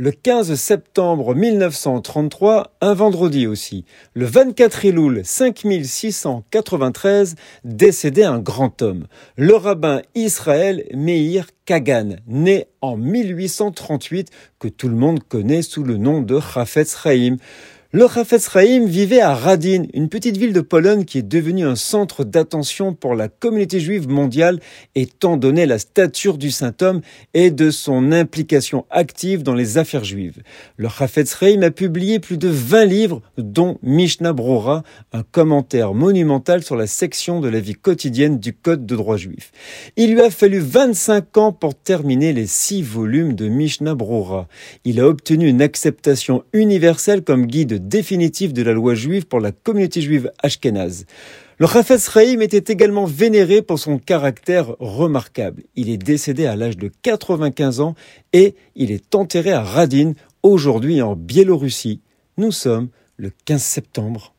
le 15 septembre 1933, un vendredi aussi, le 24 Elul 5693, décédait un grand homme, le rabbin Israël Meir Kagan, né en 1838, que tout le monde connaît sous le nom de Chafetz Chaim. Le Chafetz vivait à Radin, une petite ville de Pologne qui est devenue un centre d'attention pour la communauté juive mondiale, étant donné la stature du saint homme et de son implication active dans les affaires juives. Le Chafetz a publié plus de 20 livres, dont Mishnah Brora, un commentaire monumental sur la section de la vie quotidienne du Code de droit juif. Il lui a fallu 25 ans pour terminer les six volumes de Mishnah Brora. Il a obtenu une acceptation universelle comme guide définitif de la loi juive pour la communauté juive ashkénaze. Le Chafetz Chaim était également vénéré pour son caractère remarquable. Il est décédé à l'âge de 95 ans et il est enterré à Radin, aujourd'hui en Biélorussie. Nous sommes le 15 septembre